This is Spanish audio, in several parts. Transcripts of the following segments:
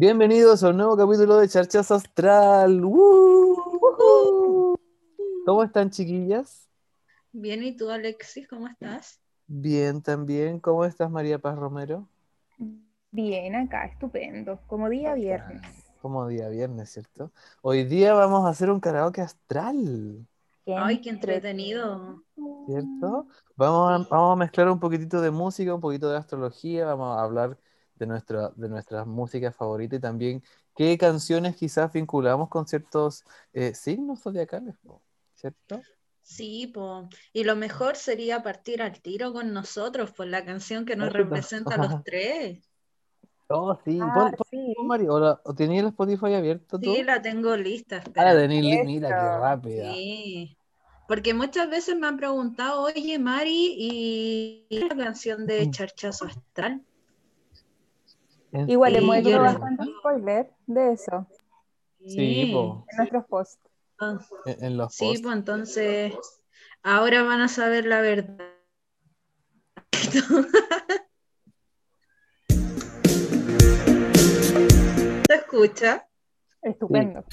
Bienvenidos a un nuevo capítulo de Charchas Astral. ¡Woo! ¿Cómo están, chiquillas? Bien, ¿y tú, Alexis, cómo estás? Bien, también. ¿Cómo estás, María Paz Romero? Bien, acá, estupendo. Como día viernes. Como día viernes, ¿cierto? Hoy día vamos a hacer un karaoke astral, Ay, qué entretenido. ¿cierto? Vamos a, vamos a mezclar un poquitito de música, un poquito de astrología, vamos a hablar de, nuestra, de nuestras músicas favoritas y también qué canciones quizás vinculamos con ciertos eh, signos zodiacales, ¿cierto? Sí, po. Y lo mejor sería partir al tiro con nosotros por la canción que nos representa a los tres. Oh, sí. Ah, Pon- pon- sí. pon, Mari, ¿o, tenías el Spotify abierto tú? Sí, la tengo lista, Ah, espera. la tenés li- mira qué rápida. Sí. Porque muchas veces me han preguntado, oye, Mari, ¿y la canción de Charchazo Astral? ¿En Igual hemos hecho bastante spoiler de eso Sí, po, en nuestros posts. Ah, en, en los Sí, posts. pues entonces ahora van a saber la verdad. ¿Se escucha? Estupendo.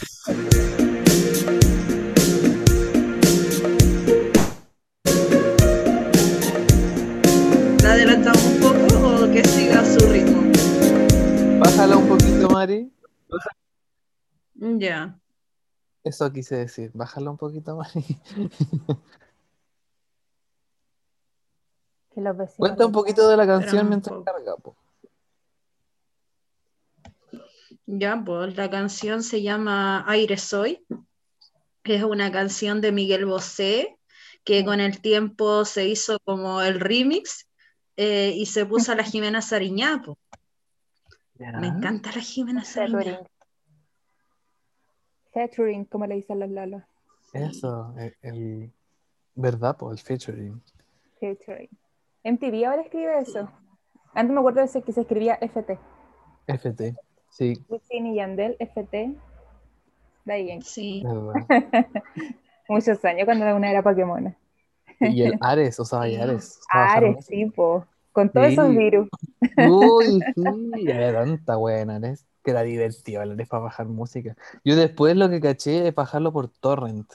¿La adelantamos un poco o que siga su ritmo? Bájala un poquito, Mari. Ya. Eso quise decir. Bájala un poquito, Mari. Que los vecinos Cuenta un poquito de la canción mientras carga, po. Ya, pues la canción se llama Aire Soy. Es una canción de Miguel Bosé que con el tiempo se hizo como el remix eh, y se puso a la Jimena Sariñá. po. Ya. Me encanta la Jimena Sariñá. Featuring. Como le dicen los lalos. Eso, el, el- ¿verdad? Po, el featuring. Featuring. MTV ahora escribe eso. Antes me acuerdo de ese que se escribía FT. FT. Sí, Wisin y Yandel, FT. De ahí en Sí. muchos años cuando una era Pokémon. Y el Ares, o sea, hay Ares. Ares, tipo. Con todos Sí. esos virus. Uy, sí, era tanta buena, Ares, que era divertido Ares para bajar música. Yo después lo que caché es bajarlo por torrent.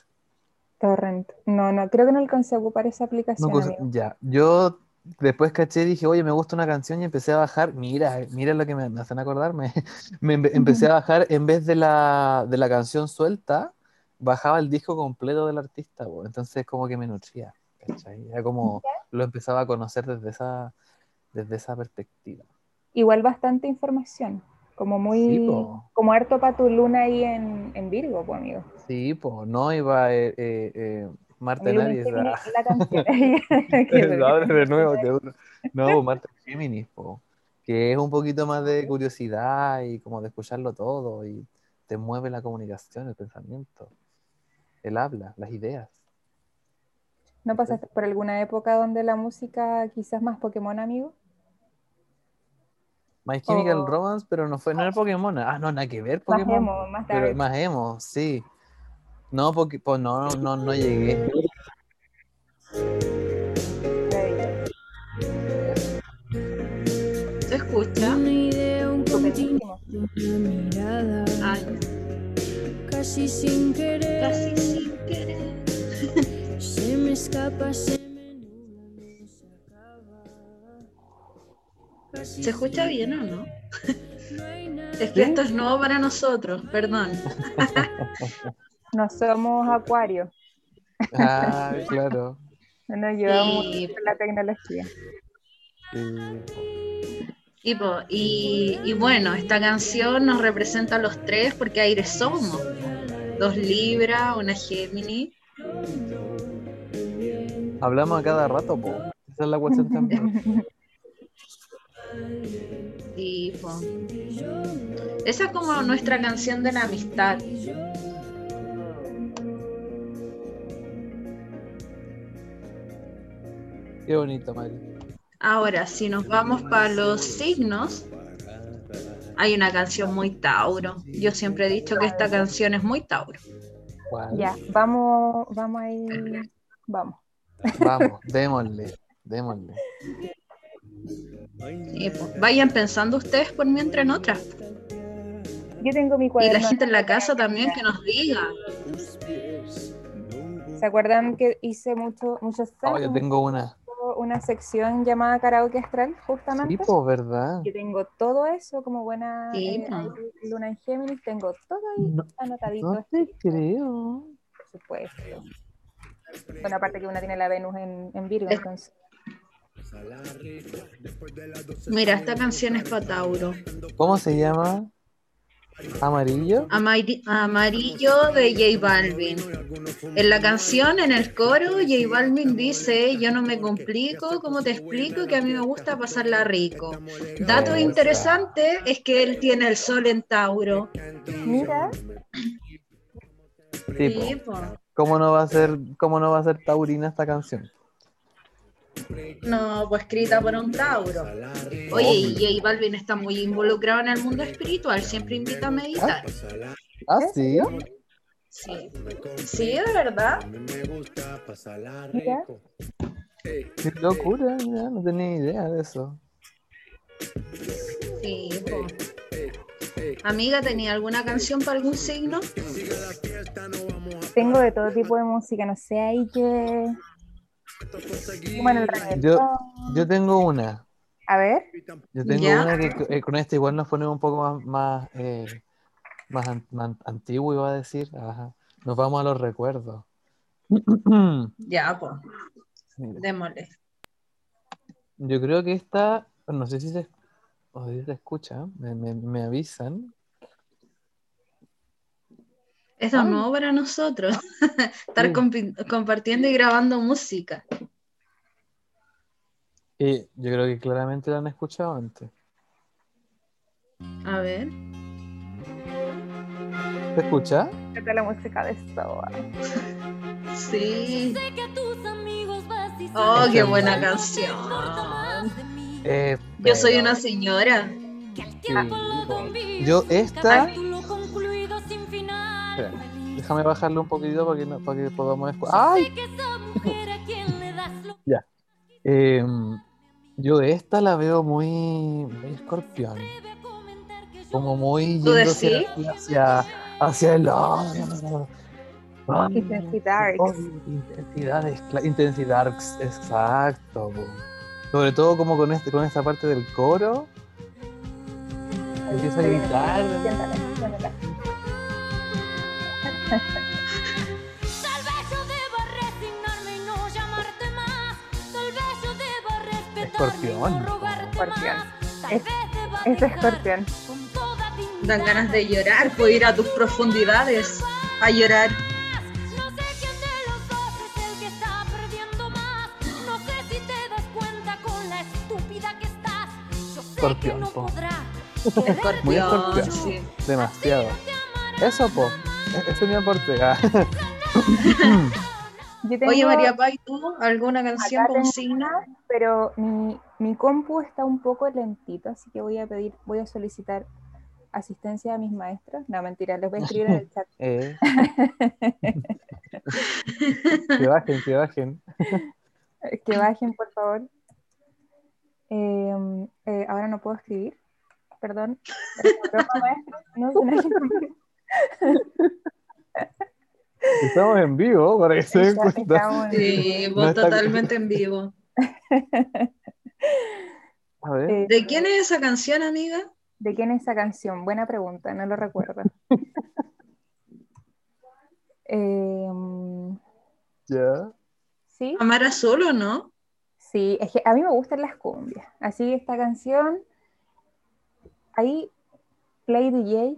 Torrent. No, no, creo que no alcancé a ocupar esa aplicación, amigo. ya, yo después caché, dije, oye, me gusta una canción y empecé a bajar, mira, mira lo que me, me hacen acordarme. Me empe- empecé a bajar en vez de la, de la canción suelta, bajaba el disco completo del artista, po. Entonces como que me nutría, ¿cachai? Era como, lo empezaba a conocer desde esa, desde esa perspectiva. Igual bastante información. Como muy. Sí, como harto para tu luna ahí en, en Virgo, pues, amigo. Sí, pues, no iba eh, eh, eh, Marta Géminis la canción. Duro. de nuevo, duro. No, Marta Géminis, po, que es un poquito más de curiosidad y como de escucharlo todo y te mueve la comunicación, el pensamiento, el habla, las ideas. ¿No pasaste por alguna época donde la música quizás más Pokémon, amigo? My Chemical Oh. Romance, pero no fue, no era Pokémon. Ah, no, nada que ver Más Pokémon. emo, más pero dark. más emo, sí. No, porque, pues no, no, no llegué. ¿Se escucha? Una idea, un continuo, una mirada, Ay, casi sin querer, casi sin querer. se me escapa, se ¿Se escucha bien o no? Es que esto es nuevo para nosotros, perdón. No somos acuarios. Ah, claro. No nos llevamos con la tecnología. Y, po, y, y bueno, esta canción nos representa a los tres porque aire somos. Dos Libra, una Géminis. Hablamos a cada rato, po. Esa es la cuestión también. Esa es como nuestra canción de la amistad. Qué bonito, Mari. Ahora, si nos vamos para los signos, hay una canción muy Tauro. Yo siempre he dicho que esta canción es muy Tauro. ¿Cuál? Ya, vamos, vamos ahí. Vamos. Vamos, démosle, démosle. Y, po, vayan pensando ustedes por mientras en otras. Yo tengo mi Y cuaderno. la gente en la casa también que nos diga. ¿Se acuerdan que hice mucho, muchos Oh, yo tengo una. una sección llamada karaoke astral, justamente? Sí, pues, ¿verdad? Yo tengo todo eso como buena Sí, eh, luna en Géminis, tengo todo ahí No, anotadito, no te creo. por supuesto. Bueno, aparte que una tiene la Venus en, en Virgo, Es- entonces. Mira, esta canción es para Tauro. ¿Cómo se llama? ¿Amarillo? Amari- Amarillo de J Balvin. En la canción, en el coro, J Balvin dice, yo no me complico, ¿cómo te explico? Que a mí me gusta pasarla rico. Dato Esa. interesante es que él tiene el sol en Tauro. Mira, Sí. ¿Cómo no va a ser, cómo no va a ser taurina esta canción? No, pues escrita por un Tauro. Oye, y J Balvin está muy involucrado en el mundo espiritual, siempre invita a meditar. Ah, sí. Sí, sí, de verdad. mira. Qué locura, mira, no tenía idea de eso. Sí, po. Amiga, ¿tenía alguna canción para algún signo? Tengo de todo tipo de música, no sé, hay que... Bueno, reggaetón. Yo tengo una. A ver, Yo tengo ¿Ya? una que eh, con esta igual nos ponemos un poco más, más, eh, más an- antiguo, iba a decir. Ajá. Nos vamos a los recuerdos. Ya, pues, démosle. Yo creo que esta, no sé si se, o si se escucha, me, me- me avisan. Es nuevo para nosotros. Estar compartiendo y grabando música. Y yo creo que claramente la han escuchado antes. A ver. ¿Se escucha? ¿qué tal la música de Soa? Sí. Oh, Esa qué buena canción. Eh, Yo soy una señora. Sí. Yo esta, déjame bajarle un poquito para que, no- para que podamos escuchar. ¡Ay! Sé que esa mujer a quien le das lo Eh, yo esta la veo muy, muy escorpión, debe a comentar que yo ¿Tú como muy yendo hacia, hacia, hacia el Intensidad. oh, intensidades, cla- intensidad, exacto. Sobre todo como con este, con esta parte del coro. Empieza a gritar. Tal vez yo deba resignarme y no llamarte más. Tal vez yo deba respetarme y Escorpión. no rogarte Escorpión. más. Tal Es- vez deba Es escorpión. con toda dignidad. Dan ganas de llorar, puedo ir a tus profundidades a llorar. Escorpión, no po. podrá. Muy Escorpión, escorpión. sí. Demasiado. Eso, po. Ese es mi aporte. Ah. Yo tengo, Oye, María Pay, ¿tú alguna canción Acá con tengo signo? pero mi, mi compu está un poco lentito, así que voy a pedir, voy a solicitar asistencia a mis maestros. No, mentira, les voy a escribir en el chat. Eh. que bajen, que bajen. Que bajen, por favor. Eh, eh, ahora no puedo escribir. Perdón. Maestro. No, se me ha ido. Estamos en vivo, para que se den cuenta. Sí, No vos está- totalmente en vivo. A ver. eh, ¿De quién es esa canción, amiga? ¿De quién es esa canción? Buena pregunta, no lo recuerdo. Em, Ya. sí, Amar a solo, ¿no? sí, es que a mí me gustan las cumbias. Así esta canción, ahí play DJ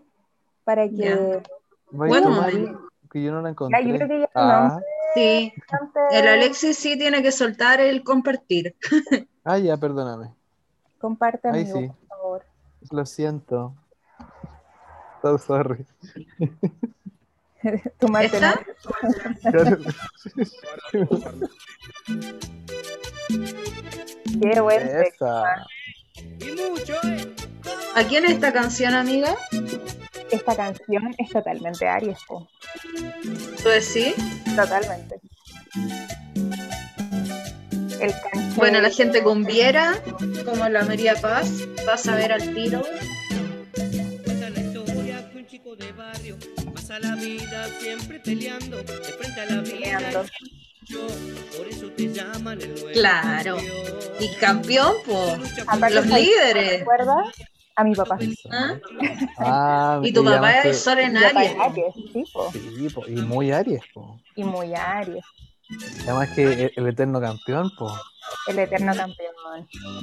para que. Vaya Bueno. Que yo no la Ya, encontré. yo creo que ya ah, Sí, el Alexis sí tiene que soltar el compartir. ah, ya, perdóname. comparte Ahí amigo, sí. por favor. Lo siento. So sorry. Tu Marte, ¿Esta? Claro. Qué buen. Esa. ¿A quién es esta canción, amiga? Esta canción es totalmente Aries, po. ¿Tú decís? totalmente. El canche, Bueno, la gente con Viera, como la María Paz, va a saber al tiro. pasa la vida siempre peleando, de frente a la vida. Por eso te llaman el nuevo Claro. campeón. Y campeón, Aparte, Los ¿sabes qué me líderes. recuerda? A mi papá. ¿Ah? Ah, Y tu papá es Sol en Aries. es Aries, sí, po. Sí, po, y muy Aries, po. Y muy Aries. Además que el, el eterno campeón, po. El eterno campeón.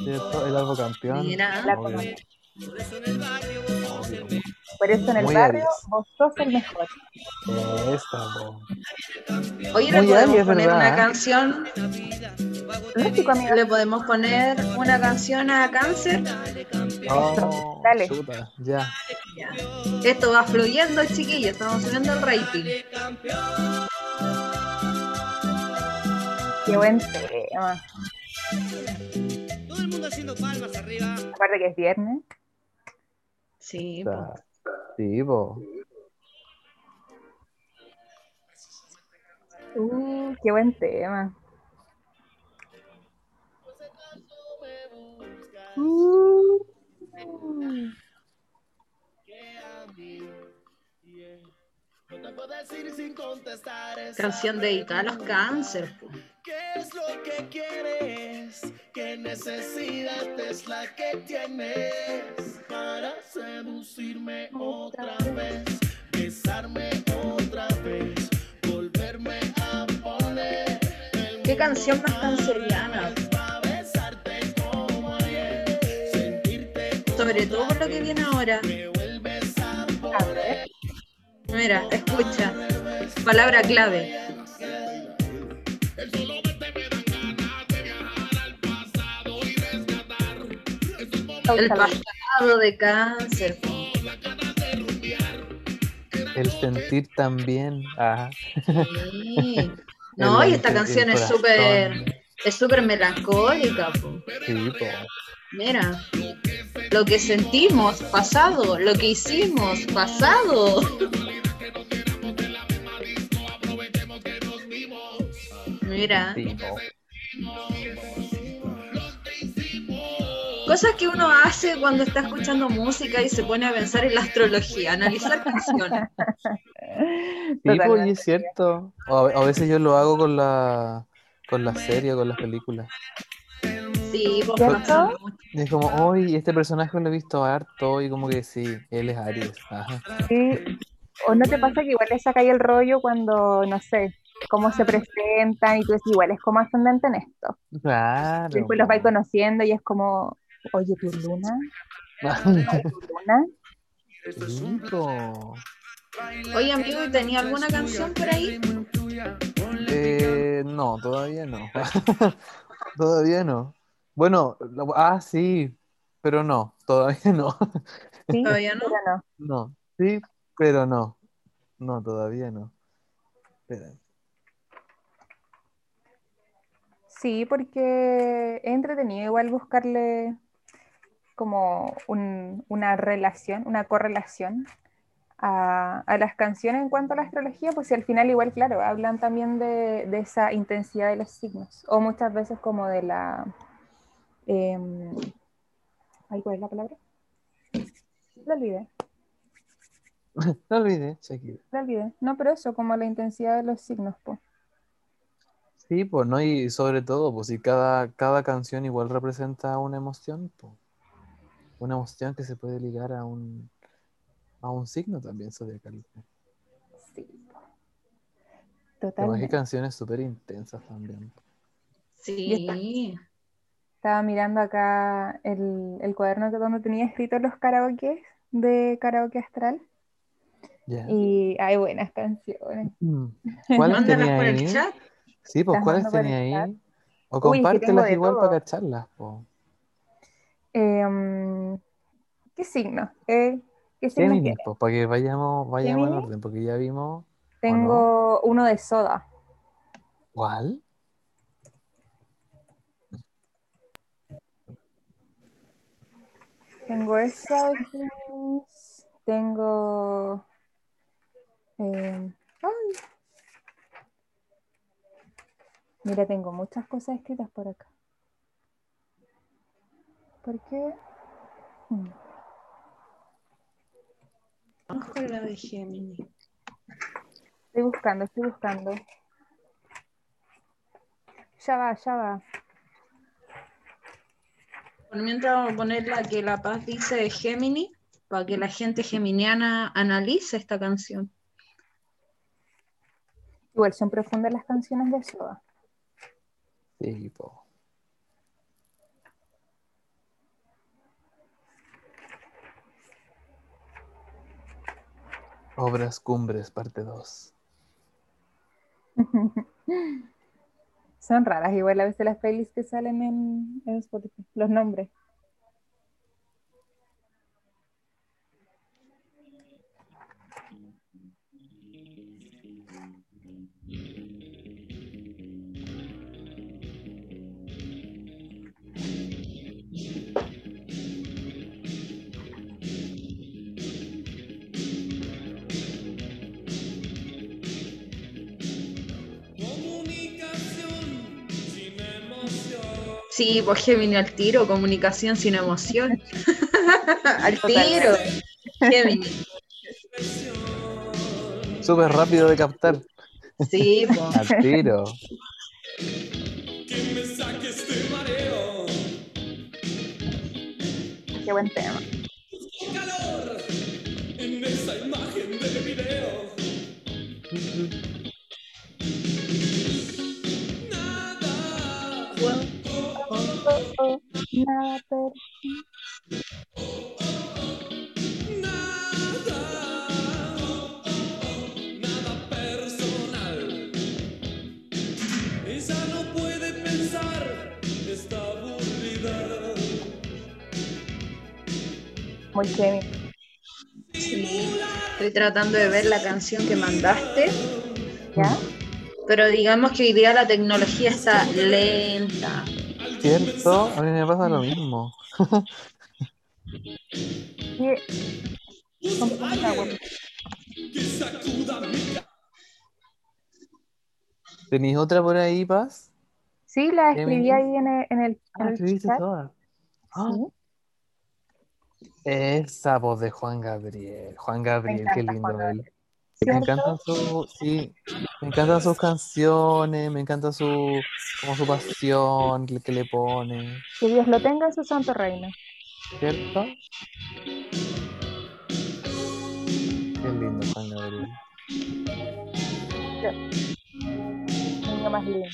¿Cierto? El algo campeón. Mira. Obvio. Por eso en el barrio Muy Aries. vos sos el mejor. Esta, po. Oye, Muy podemos Aries, poner ¿verdad? una canción. Le podemos poner una canción a cáncer. Oh, Dale. chuta, ya. Ya. Esto va fluyendo, chiquillos. Estamos subiendo el rating. Qué buen tema. Todo el mundo haciendo palmas arriba. Aparte que es viernes. Sí, po. Sí, po. Uh, qué buen tema. Uh. No te puedo decir sin contestar esa Canción dedicada a los cáncer. ¿Qué es lo que quieres? ¿Qué necesidad es la que tienes para seducirme otra vez? Besarme otra vez, volverme a poner Qué canción más canceriana. Sobre todo por lo que viene ahora. a ver. Mira, escucha. Palabra clave. El pasado de cáncer. El sentir también. Ajá. Sí. No, y esta canción es súper es súper melancólica. po. Sí, po. Mira, lo que sentimos, pasado, lo que hicimos, pasado. Mira, cosas que uno hace cuando está escuchando música y se pone a pensar en la astrología, analizar canciones. Sí, pues, es cierto. O a, a veces yo lo hago con la con la serie, con las películas. Sí. Y es como, hoy este personaje lo he visto harto y como que sí, él es Aries. Ajá. Sí. ¿O no te pasa que igual le saca ahí el rollo cuando, no sé, cómo se presentan y tú dices, igual es como ascendente en esto? Claro. Y después los vais conociendo y es como, oye, tu luna, tu luna. Po. Oye, amigo, ¿y ¿tenía alguna canción por ahí? Eh, no, todavía no. todavía no. Bueno, lo- ah, sí, pero no, todavía no. Sí, Todavía no. no. No, sí, pero no. No, todavía no. Espera. Sí, porque es entretenido igual buscarle como un- una relación, una correlación a, a las canciones en cuanto a la astrología, pues si al final igual, claro, hablan también de, de esa intensidad de los signos, o muchas veces como de la... ay, ¿Cuál es la palabra? La olvidé, No olvidé, Shakira. la olvidé. No, pero eso, como la intensidad de los signos, pues. Sí, pues no, y sobre todo, pues si cada, cada canción igual representa una emoción, pues. Una emoción que se puede ligar a un, a un signo también zodiacal. Sí. po. Además hay Totalmente. canciones súper intensas también. Sí. Estaba mirando acá el, el cuaderno que donde tenía escritos los karaokes de karaoke astral y hay buenas canciones. Mm. ¿Cuáles Mándalas tenía por el ahí? chat. Sí, pues ¿cuáles el tenía chat. ahí? O compártelas igual todo. para cacharlas. Em, ¿qué signo? Eh, ¿Qué signo pues, para que vayamos, vayamos en orden, porque ya vimos. Tengo uno de soda. ¿Cuál? Tengo Géminis. Tengo. em, ay. Mira, tengo muchas cosas escritas por acá. ¿Por qué? Mm. Vamos con la de Gemini. Estoy buscando, estoy buscando. Ya va, ya va. Por mientras vamos a poner la que La Paz dice de Gemini, para que la gente geminiana analice esta canción. Igual son profundas las canciones de Soda. Sí, po. Obras Cumbres, parte 2. Son raras igual a veces las playlists que salen en, en Spotify, los nombres. Sí, pues Gemini al tiro, comunicación sin emoción. al tiro. Gemini. Súper rápido de captar. Sí, pues. Al tiro. Este. Qué buen tema. Está aburrida. Muy Gemini. Sí. Estoy tratando de ver la canción que mandaste, ¿Ya? pero digamos que hoy día la tecnología está lenta. ¿Cierto? A mí me pasa lo mismo. ¿Tenéis otra por ahí, Paz? Sí, la escribí ahí en el, en el, en Ah, el escribiste chat. todas. Ah, Sí. Esa voz de Juan Gabriel. Juan Gabriel, qué lindo él. Me encantan sus, sí, me encantan sus canciones, me encanta su, como su pasión que, que le pone, Que Dios lo tenga en su santo reino. ¿cierto? Qué lindo Juan Gabriel. Niño más lindo.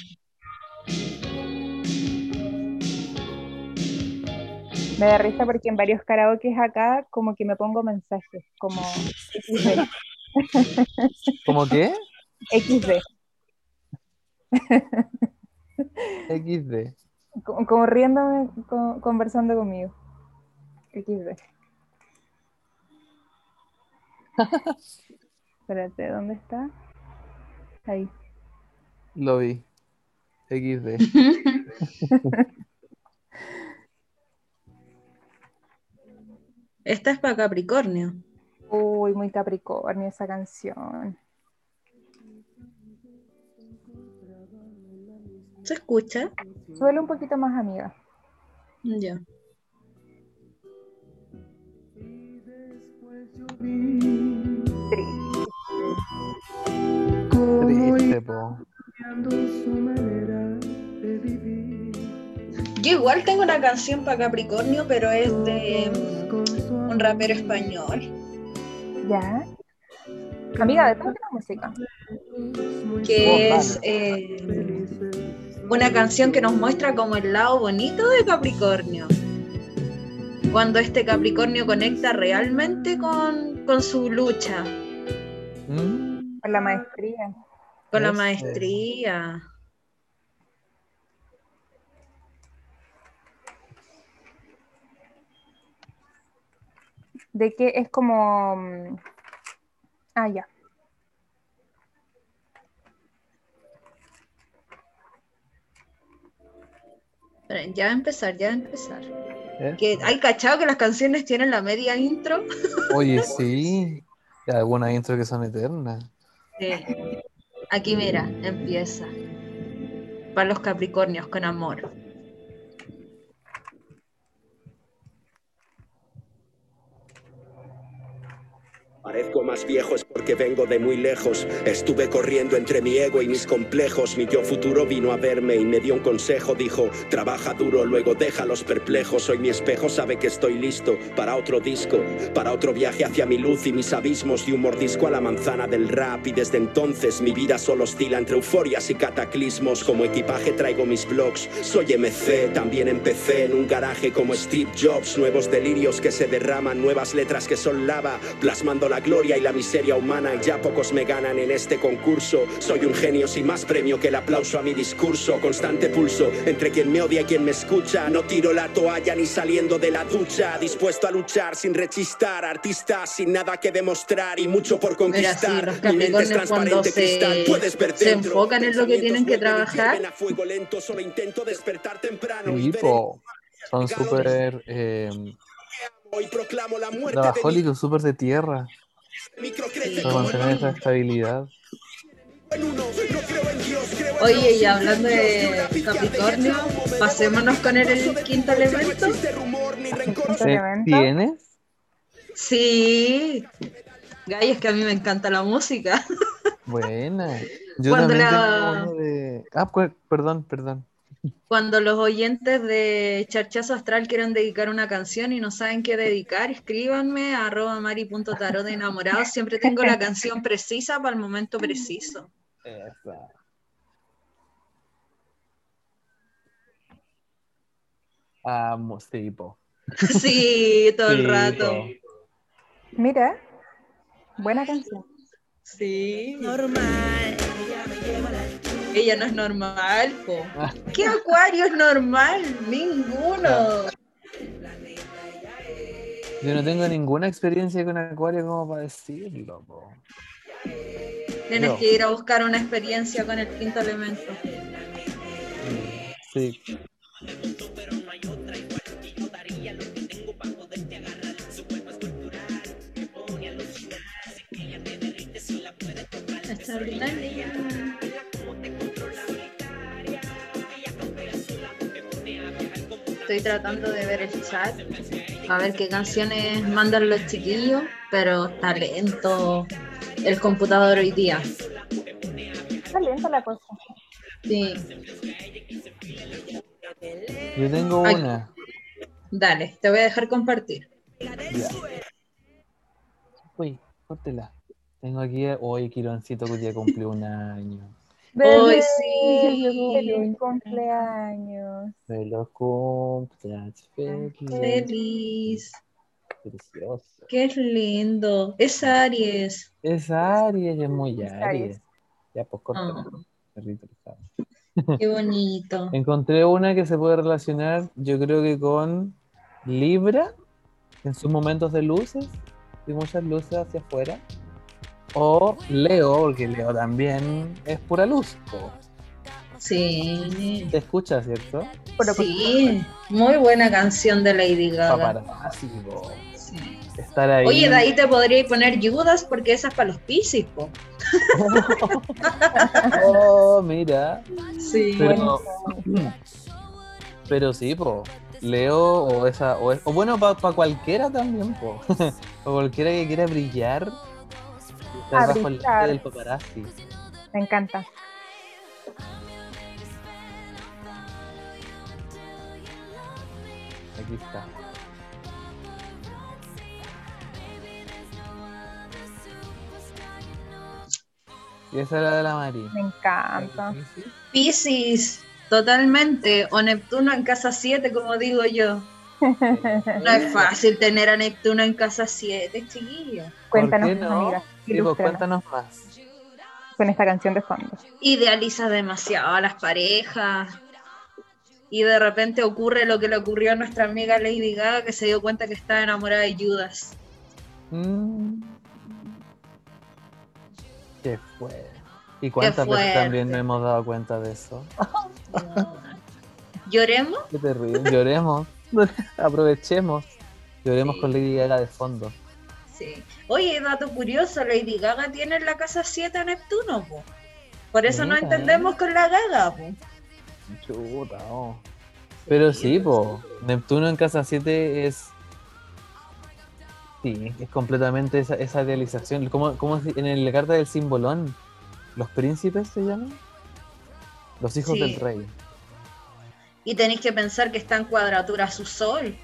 Me da risa porque en varios karaokes acá como que me pongo mensajes, como ¿Cómo qué? XD, XD. como, riéndome, co- conversando conmigo. XD. Espérate, ¿dónde está? Ahí. Lo vi. XD. Esta es para Capricornio. Uy, muy Capricornio esa canción. ¿Se escucha? Suele un poquito más, amiga. Ya. Triste. Triste, po. Yo igual tengo una canción para Capricornio, pero es de un rapero español. ¿Ya? Amiga, detrás de la música. que es eh, una canción que nos muestra como el lado bonito de Capricornio. Cuando este Capricornio conecta realmente con, con su lucha, ¿Mm? Con la maestría. con la maestría. De que es como. mm, Ah, ya. Ya va a empezar, ya va a empezar. ¿Eh? Que hay cachado que las canciones tienen la media intro. Oye, sí. Hay algunas intro que son eternas. Sí. Aquí mira, empieza. Para los Capricornios con amor. Parezco más viejo es porque vengo de muy lejos. Estuve corriendo entre mi ego y mis complejos. Mi yo futuro vino a verme y me dio un consejo. Dijo, trabaja duro, luego déjalos perplejos. Hoy mi espejo sabe que estoy listo para otro disco, para otro viaje hacia mi luz y mis abismos. Y un mordisco a la manzana del rap. Y desde entonces mi vida solo oscila entre euforias y cataclismos. Como equipaje traigo mis blogs. Soy MC, también empecé en un garaje como Steve Jobs. Nuevos delirios que se derraman, nuevas letras que son lava, plasmando la gloria y la miseria humana. Y ya pocos me ganan en este concurso. Soy un genio sin más premio que el aplauso a mi discurso. Constante pulso entre quien me odia y quien me escucha. No tiro la toalla ni saliendo de la ducha. Dispuesto a luchar sin rechistar. Artista sin nada que demostrar y mucho por Mira, sí, conquistar. Mi mente es transparente se, cristal. Puedes ver se dentro. enfocan en lo que tienen que trabajar, a fuego lento. Solo intento despertar temprano. y Sí, ver po. Son súper eh, Hoy proclamo la muerte trabajólicos, súper de tierra, para mantener esa estabilidad. Oye, y hablando de Capricornio, pasémonos con el, el quinto elemento. No existe rumor ni rencor. Quinto ¿Eh, elemento. ¿Tienes? Sí. Gay, es que a mí me encanta la música. Buena. Yo Cuando también la- tengo uno de... Ah, cu- perdón, perdón. Cuando los oyentes de Charchazo Astral quieren dedicar una canción y no saben qué dedicar, escríbanme a arroba mari.tarot de enamorados. Siempre tengo la canción precisa para el momento preciso. Amo, sí, po. Sí, todo el Sí, rato. po. Mira, buena canción. Sí. Normal. Ella no es normal, po. ¿Qué acuario es normal? Ninguno. Yo no tengo ninguna experiencia con Acuario como para decirlo, po. Tienes No. que ir a buscar una experiencia con el quinto elemento. Sí. Extraordinaria. Estoy tratando de ver el chat, a ver qué canciones mandan los chiquillos, pero está lento el computador hoy día. Está lenta la cosa. Sí, Yo tengo Ay. una. dale, te voy a dejar compartir. Ya. Uy, córtela. Tengo aquí, hoy Quironcito que ya cumplió un año. Hoy sí. Feliz cumpleaños. Me lo cumpleaños feliz. Feliz. Precioso. Qué lindo. Es Aries. Es Aries, es muy Es Aries. Aries. Ya, pues perrito, sabe. qué bonito. Encontré una que se puede relacionar, yo creo que con Libra, en sus momentos de luces, y muchas luces hacia afuera. O Leo, porque Leo también es pura luz. po. Sí. Te escucha, ¿cierto? Pero Sí, muy buena canción de Lady Gaga. Paparazzi, po. Sí. Estar ahí. Oye, de ahí te podría poner Judas porque esa es para los Piscis, po. Oh, mira. Sí. Pero, pero sí, po. Leo o esa, o, es- o bueno, para cualquiera también, po. o cualquiera que quiera brillar, estar A bajo el del paparazzi. me encanta. Aquí está. Y esa era de la Mari. Me encanta. Piscis, totalmente. O Neptuno en casa 7, como digo yo. No es fácil tener a Neptuno en casa 7, chiquillo. Cuéntanos, qué no? amiga. Cuéntanos más. con esta canción de fondo. Idealiza demasiado a las parejas. Y de repente ocurre lo que le ocurrió a nuestra amiga Lady Gaga, que se dio cuenta que estaba enamorada de Judas. Mm. Qué fue. ¿Y cuántas veces también nos hemos dado cuenta de eso? ¿Lloremos? Qué terrible. Lloremos. Aprovechemos. Lloremos Sí. con Lady Gaga de fondo. Sí. Oye, dato curioso, Lady Gaga tiene en la casa 7 a Neptuno, po. Por eso no entendemos con la Gaga, po. Chuta, oh. Pero sí, po. Neptuno en casa 7 es. Sí, es completamente esa, esa idealización. ¿Cómo, cómo se- en la carta del simbolón? ¿Los príncipes se llaman? Los hijos Sí. del rey. Y tenéis que pensar que está en cuadratura a su sol.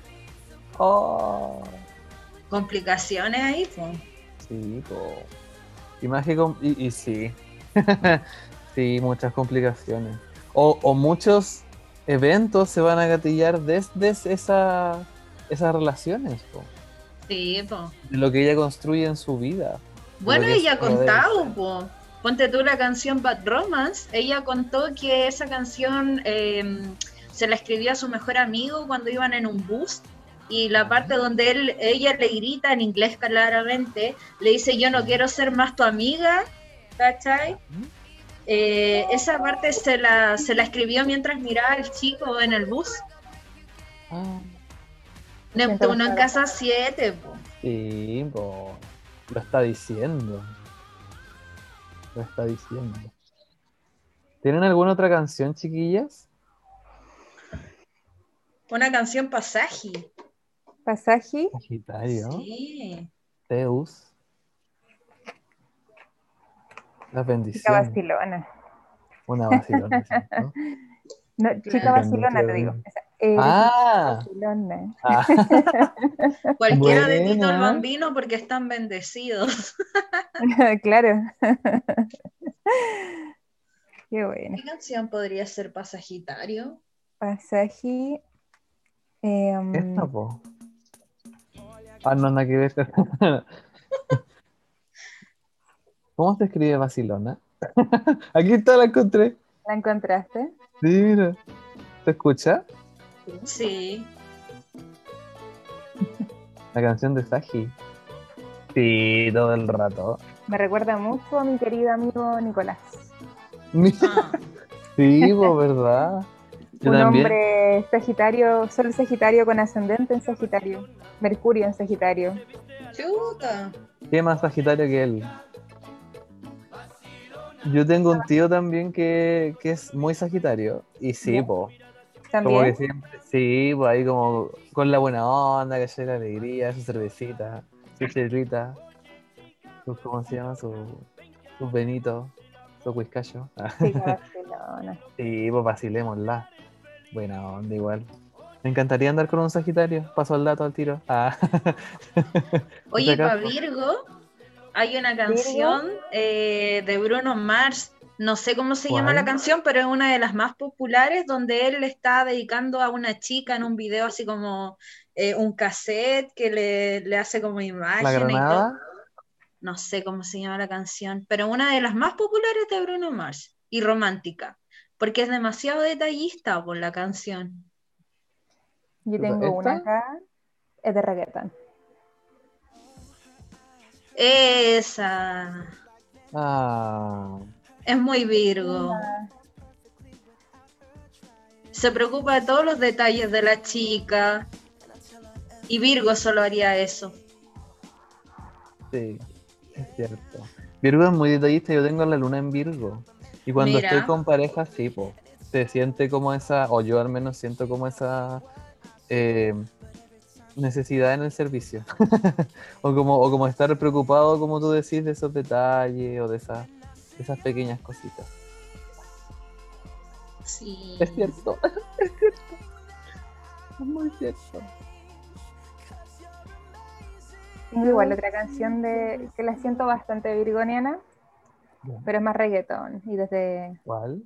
Oh. Complicaciones ahí, po. Sí, po. Y más que y, y sí. sí, muchas complicaciones. O, o muchos eventos se van a gatillar desde esa, esas relaciones, po. Sí, po. de lo que ella construye en su vida. Bueno, ella ha contado, po. Ponte tú la canción Bad Romance. Ella contó que esa canción eh, se la escribió a su mejor amigo cuando iban en un bus. Y la parte donde él, ella le grita en inglés claramente, le dice yo no quiero ser más tu amiga, ¿cachai? Eh, esa parte se la, se la escribió mientras miraba al chico en el bus. Ah, Neptuno en casa 7, po. sí, po. lo está diciendo. Lo está diciendo. ¿Tienen alguna otra canción, chiquillas? Una canción pasaje. Pasaje. Sagitario, Sí. Zeus. Las Chica bendiciones. vacilona. Una vacilona. No, chica Claro. vacilona, te digo. Eres Ah, vacilona. ah, Cualquiera de Tito el. Bambino porque están bendecidos. claro. Qué bueno. ¿Qué canción podría ser Pasagitario? Pasaje. em, esta, po. Ah, no, nada que ver. ¿Cómo se escribe vacilona? Aquí está, la encontré. ¿La encontraste? Sí, mira. ¿Se escucha? Sí. La canción de Saji. Sí, todo el rato. Me recuerda mucho a mi querido amigo Nicolás. Ah, Sí, po, ¿verdad? Yo un también. hombre Sagitario, Sol Sagitario con ascendente en Sagitario, Mercurio en Sagitario. chuta. ¿Qué más Sagitario que él? Yo tengo un tío también que, que es muy Sagitario. Y sí, po. Como que También. siempre, sí, pues ahí como con la buena onda, que haya la alegría, su cervecita, su chelita, su, ¿cómo se llama? Su, su benito, su. Chica Barcelona. Sí, pues vacilémosla. Buena onda igual. Me encantaría andar con un Sagitario. Paso el dato al tiro. Ah. Oye, para. Virgo hay una canción eh, de Bruno Mars. No sé cómo se llama la canción, pero es una de las más populares donde él le está dedicando a una chica en un video así como eh, un cassette que le, le hace como imagen. La y todo. No sé cómo se llama la canción, pero una de las más populares de Bruno Mars y romántica, porque es demasiado detallista por la canción. Yo tengo una acá, es de reggaeton. Esa Ah. es muy Virgo. Se preocupa de todos los detalles de la chica. Y Virgo solo haría eso. Sí, es cierto. Virgo es muy detallista, yo tengo la luna en Virgo. Y cuando Mira. estoy con pareja, sí, po, se siente como esa, o yo al menos siento como esa eh, necesidad en el servicio. o, como, o como estar preocupado, como tú decís, de esos detalles o de esas, de esas pequeñas cositas. Sí. Es cierto, es cierto. Es muy cierto. Tengo igual otra canción de que la siento bastante virgoniana. Pero es más reggaeton. Y desde. ¿Cuál?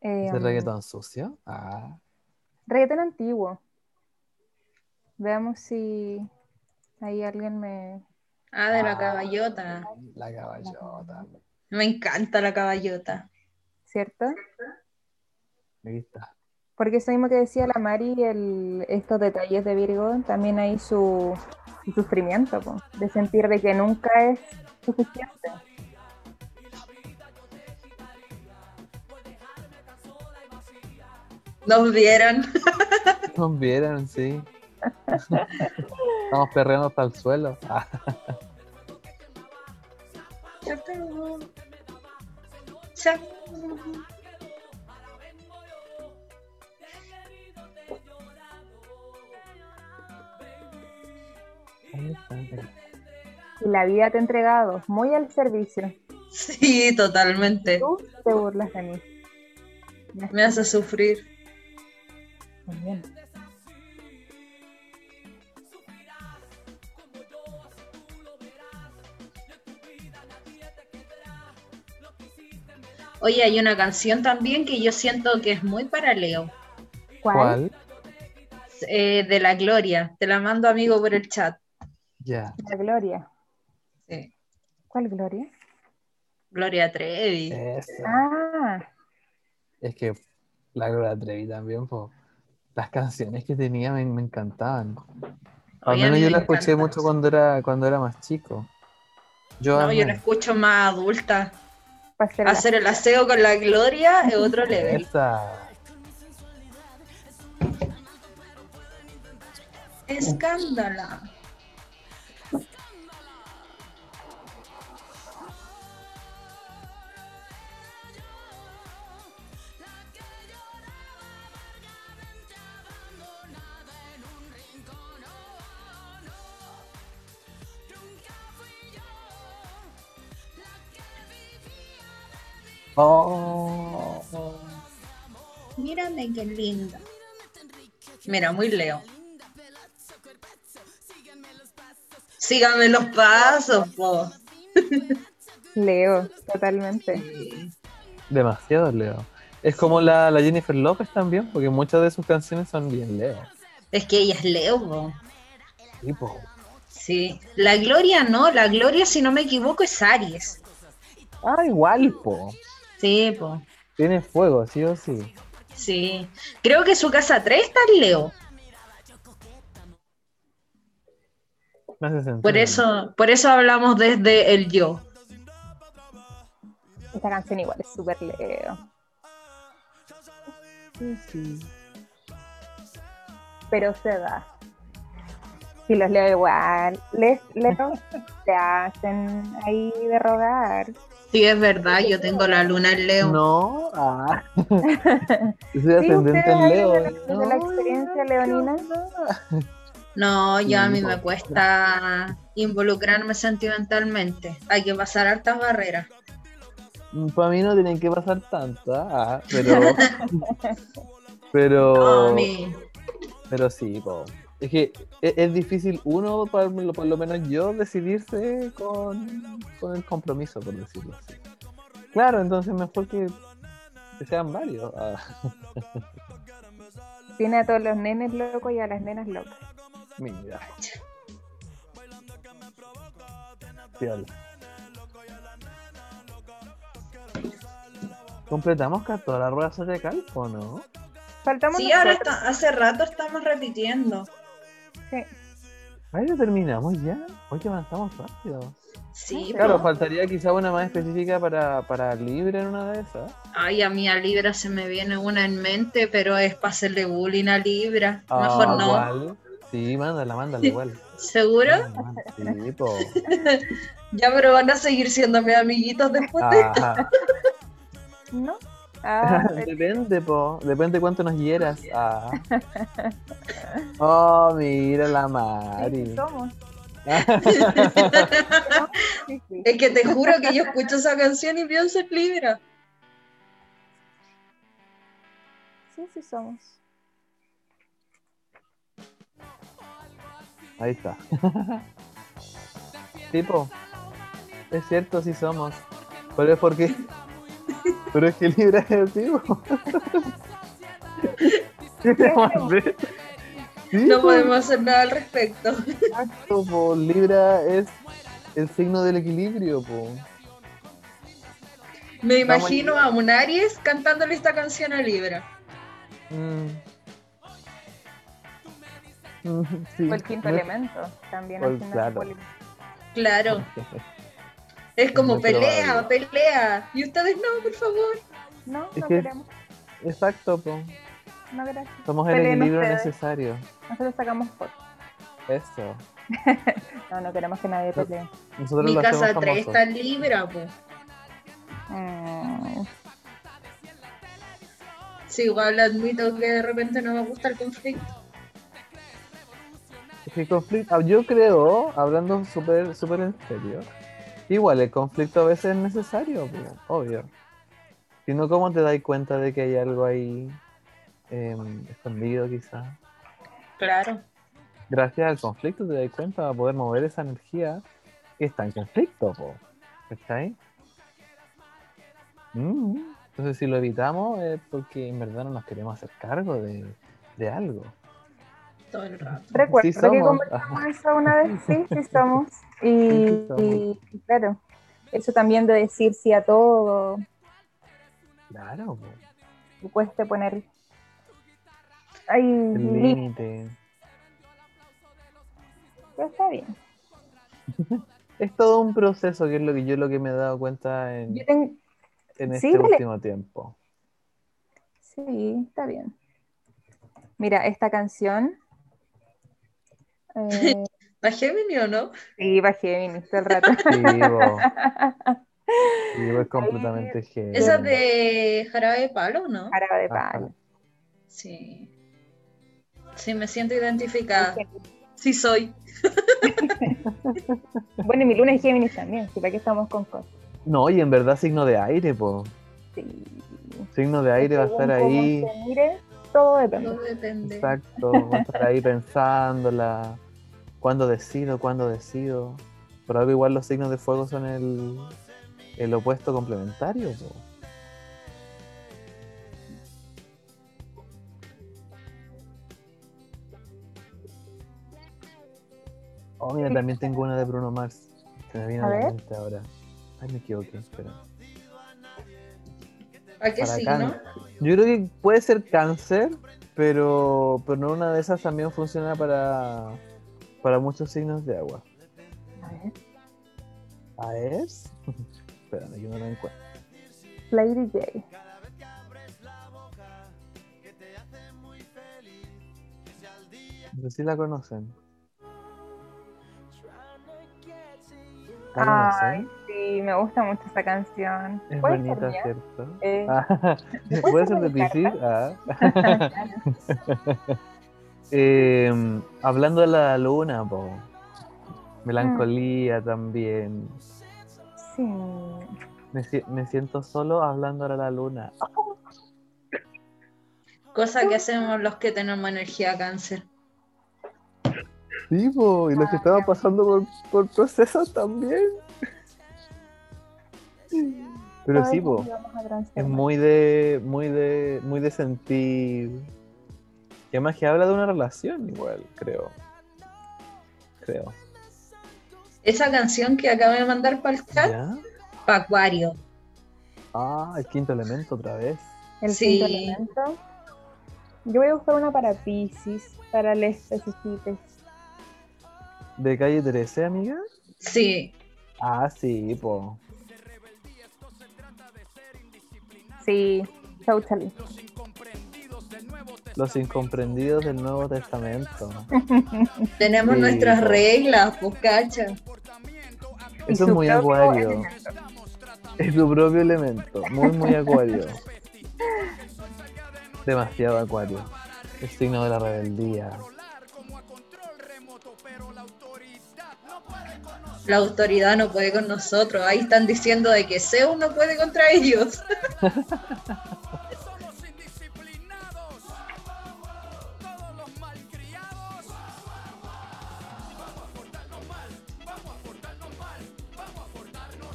eh, ¿Es el reggaetón sucio? Ah, reggaetón antiguo. Veamos si ahí alguien me. Ah, de la Ah. caballota. la caballota. Me encanta la caballota. ¿Cierto? Ahí está. Porque eso mismo que decía la Mari, el, estos detalles de Virgo, también hay su, su sufrimiento, po, de sentir de que nunca es suficiente. ¿Nos vieron? Nos vieron, sí. Estamos perreando hasta el suelo. Chao. Ahí está. Y la vida te ha entregado muy al servicio. Sí, totalmente. Tú te burlas de mí. Me hace sufrir. Muy bien. Oye, hay una canción también que yo siento que es muy para Leo, ¿Cuál? ¿Cuál? eh, de la Gloria. Te la mando amigo por el chat. Ya. La Gloria. ¿Cuál Gloria? Gloria Trevi. Eso. Ah, Es que la Gloria Trevi también, po. Las canciones que tenía me, me encantaban. Al menos yo me la escuché encanta. mucho cuando era, cuando era más chico. Yo No, yo la escucho más adulta. para hacer la- Hacer el aseo con la Gloria es otro level. Esa. Escándala. Oh. Mírame qué linda. Mira, muy Leo. Síganme los pasos, po. Leo, totalmente. Sí. Demasiado Leo. Es como la, la Jennifer López también, porque muchas de sus canciones son bien Leo. Es que ella es Leo, po. Sí, po. Sí. La Gloria no, la Gloria, si no me equivoco, es Aries. Ah, igual, po. Sí, po. Tiene fuego, sí o sí. Sí. Creo que su casa 3 está en Leo. Me hace sentido. Por eso, por eso hablamos desde el yo. Esta canción igual es súper Leo. Pero se da. Si los leo igual, les leo, te hacen ahí de rogar. Sí, es verdad, yo tengo la luna en Leo. No, ah. Soy Sí, ascendente en Leo. de la- de la experiencia leonina. No, ya a mí me cuesta involucrarme sentimentalmente. Hay que pasar hartas barreras. Para mí no tienen que pasar tanto, ah, pero. pero. No, a mí- Pero sí, po. Es que es, es difícil uno, por, lo- por lo menos yo, decidirse con, con el compromiso, por decirlo así. Claro, entonces mejor que, que sean varios. ah. Tiene a todos los nenes locos y a las nenas locas. Mira. Piola. ¿Completamos con toda la rueda zodiacal o no? Faltamos Sí, ahora está, hace rato estamos repitiendo. Sí. Ahí lo terminamos ya. Hoy que avanzamos rápido. Sí, Claro, po. faltaría quizá una más específica para, para libre en una de esas. Ay, a mí a Libra se me viene una en mente, pero es para hacerle bullying a Libra. Mejor Ah, no. ¿cuál? Sí, mándala, mándala igual. ¿Seguro? Sí, po. Ya, pero van a seguir siendo mis amiguitos después de esto. ¿No? Ah, Depende, po. Depende cuánto nos hieras. Ah. Oh, mira la Mari. sí somos. Es que te juro que yo escucho esa canción y pienso en Libra. Sí, sí somos. Ahí está. Tipo, es cierto, sí somos. Pero es porque. Pero es que Libra es así. ¿Qué te vamos a hacer? Sí, No po, podemos hacer nada al respecto. exacto, po. Libra es el signo del equilibrio, po. Me imagino a un Aries cantándole esta canción a Libra. Mm. Mm, sí. O el quinto No- elemento. También Pues, Claro. Es como pelea, pelea. Y ustedes no, por favor. No, Es no que- queremos. Exacto, po. No, gracias. Somos el Peleen equilibrio ustedes. necesario. Nosotros sacamos fotos. Eso. No, no queremos que nadie pelee. Nosotros Mi lo casa 3 famoso. está en Libra, po. Mm, Sí, igual admito que de repente no me gusta el conflicto. Es que el conflicto, ah, yo creo, hablando súper súper en serio, igual el conflicto a veces es necesario, pues, obvio. Si no, ¿cómo te das cuenta de que hay algo ahí em, escondido quizás? Claro. Gracias al conflicto te das cuenta para poder mover esa energía que está en conflicto, po. ¿cachai? Mm. Entonces si lo evitamos es porque en verdad no nos queremos hacer cargo de, de algo. Todo el rato. Recuerdo Sí que conversamos eso una vez, sí, sí somos. Y, Sí, somos. y, claro, eso también de decir sí a todo, Claro, cueste poner ahí el límites, límite. pero está bien. Es todo un proceso que es lo que yo lo que me he dado cuenta en, tengo, en sí, este dale. último tiempo. sí, está bien. Mira, esta canción. Eh, ¿La Gemini o no? sí, va Géminis todo el rato. Sí, po. Sí, es completamente heavy. Esa es de Jarabe de Palo, ¿no? Jarabe de Ajá. palo. Sí. Sí, me siento identificada. Sí soy. Bueno, y mi luna es Géminis también, ¿sí? ¿para qué estamos con cosas? No, y en verdad signo de aire, po. Sí. Signo de aire va a estar cómo ahí. se mire, todo depende. Todo depende. Exacto, va a estar ahí pensándola. ¿Cuándo decido? ¿Cuándo decido? Por algo igual los signos de fuego son el, el opuesto complementario. Oh, mira, también tengo una de Bruno Mars. Se me viene A a la ver. mente ahora. Ay, me equivoqué, espera. ¿A qué signo? Yo creo que puede ser cáncer, pero, pero no una de esas también funciona para, para muchos signos de agua. A ver, ¿A ver? Espérame, yo no la encuentro. Lady J. No sé si la conocen. ¿La Ay, conocen? Sí, me gusta mucho esta canción. Es ¿Puede ser bonita? ¿cierto? Eh, Ah, ¿me ¿Puede puedes ser de Pisces? Ah. Em, hablando de la luna, po. Melancolía también. Sí. Me, me siento solo hablando a la luna. Cosa que hacemos los que tenemos energía cáncer. Sí, po, y los que estaban pasando por, por procesos también. Pero Ay, sí, po, es muy de, muy de, muy de sentir. Y además que habla de una relación igual, creo. Creo. Esa canción que acabo de mandar para el chat, ¿Ya? pa' Acuario. Ah, el quinto elemento otra vez. El Sí. quinto elemento. Yo voy a buscar una para Pisces, para les especifiques. ¿De calle 13, amiga? Sí, Ah, sí, po. Sí, totally. Los incomprendidos del Nuevo Testamento. tenemos Sí, nuestras po. reglas, pues cacha. Y Eso es muy acuario. elemento. Es su propio elemento. Muy, muy acuario. Demasiado acuario. El signo de la rebeldía. La autoridad no puede con nosotros. Ahí están diciendo de que Zeus no puede contra ellos.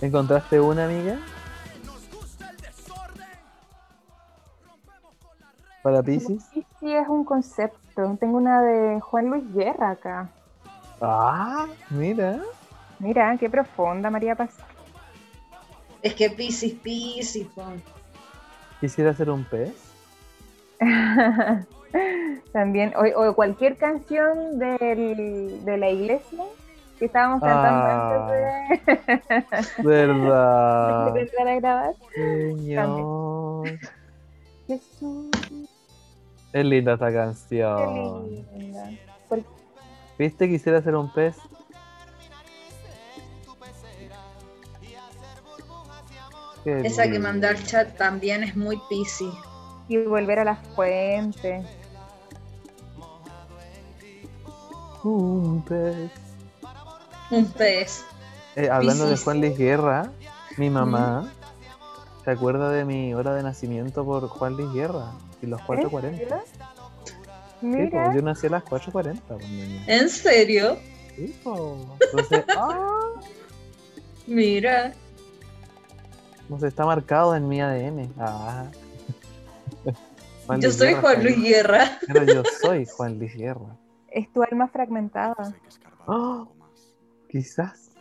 ¿Encontraste una amiga? ¿Para Pisces? Sí, sí, es un concepto. Tengo una de Juan Luis Guerra acá. Ah, mira. Mira, qué profunda, María Paz. Es que Piscis, Piscis. Quisiera ser un pez. También, o, o cualquier canción del, de la iglesia que estábamos cantando Ah. antes de, ¿Verdad? de empezar a grabar. Señor. Jesús, Es linda esta qué canción. linda. ¿Viste? Quisiera ser un pez. Qué Esa que lindo. al chat también es muy Piscis. Y volver a las fuentes. Un pez. Un pez. Eh, hablando de. Juan Luis Guerra, mi mamá se acuerda de mi hora de nacimiento por Juan Luis Guerra y los 4.40. ¿Serio? Sí, Mira, pues, yo nací a las 4.40. pues. ¿En serio? Sí, pues. Entonces, ah, Mira. Entonces está marcado en mi ADN. Ah. Juan Yo Luis soy Guerra, Juan Luis Guerra. Pero yo soy Juan Luis Guerra. es tu alma fragmentada. Ah, quizás.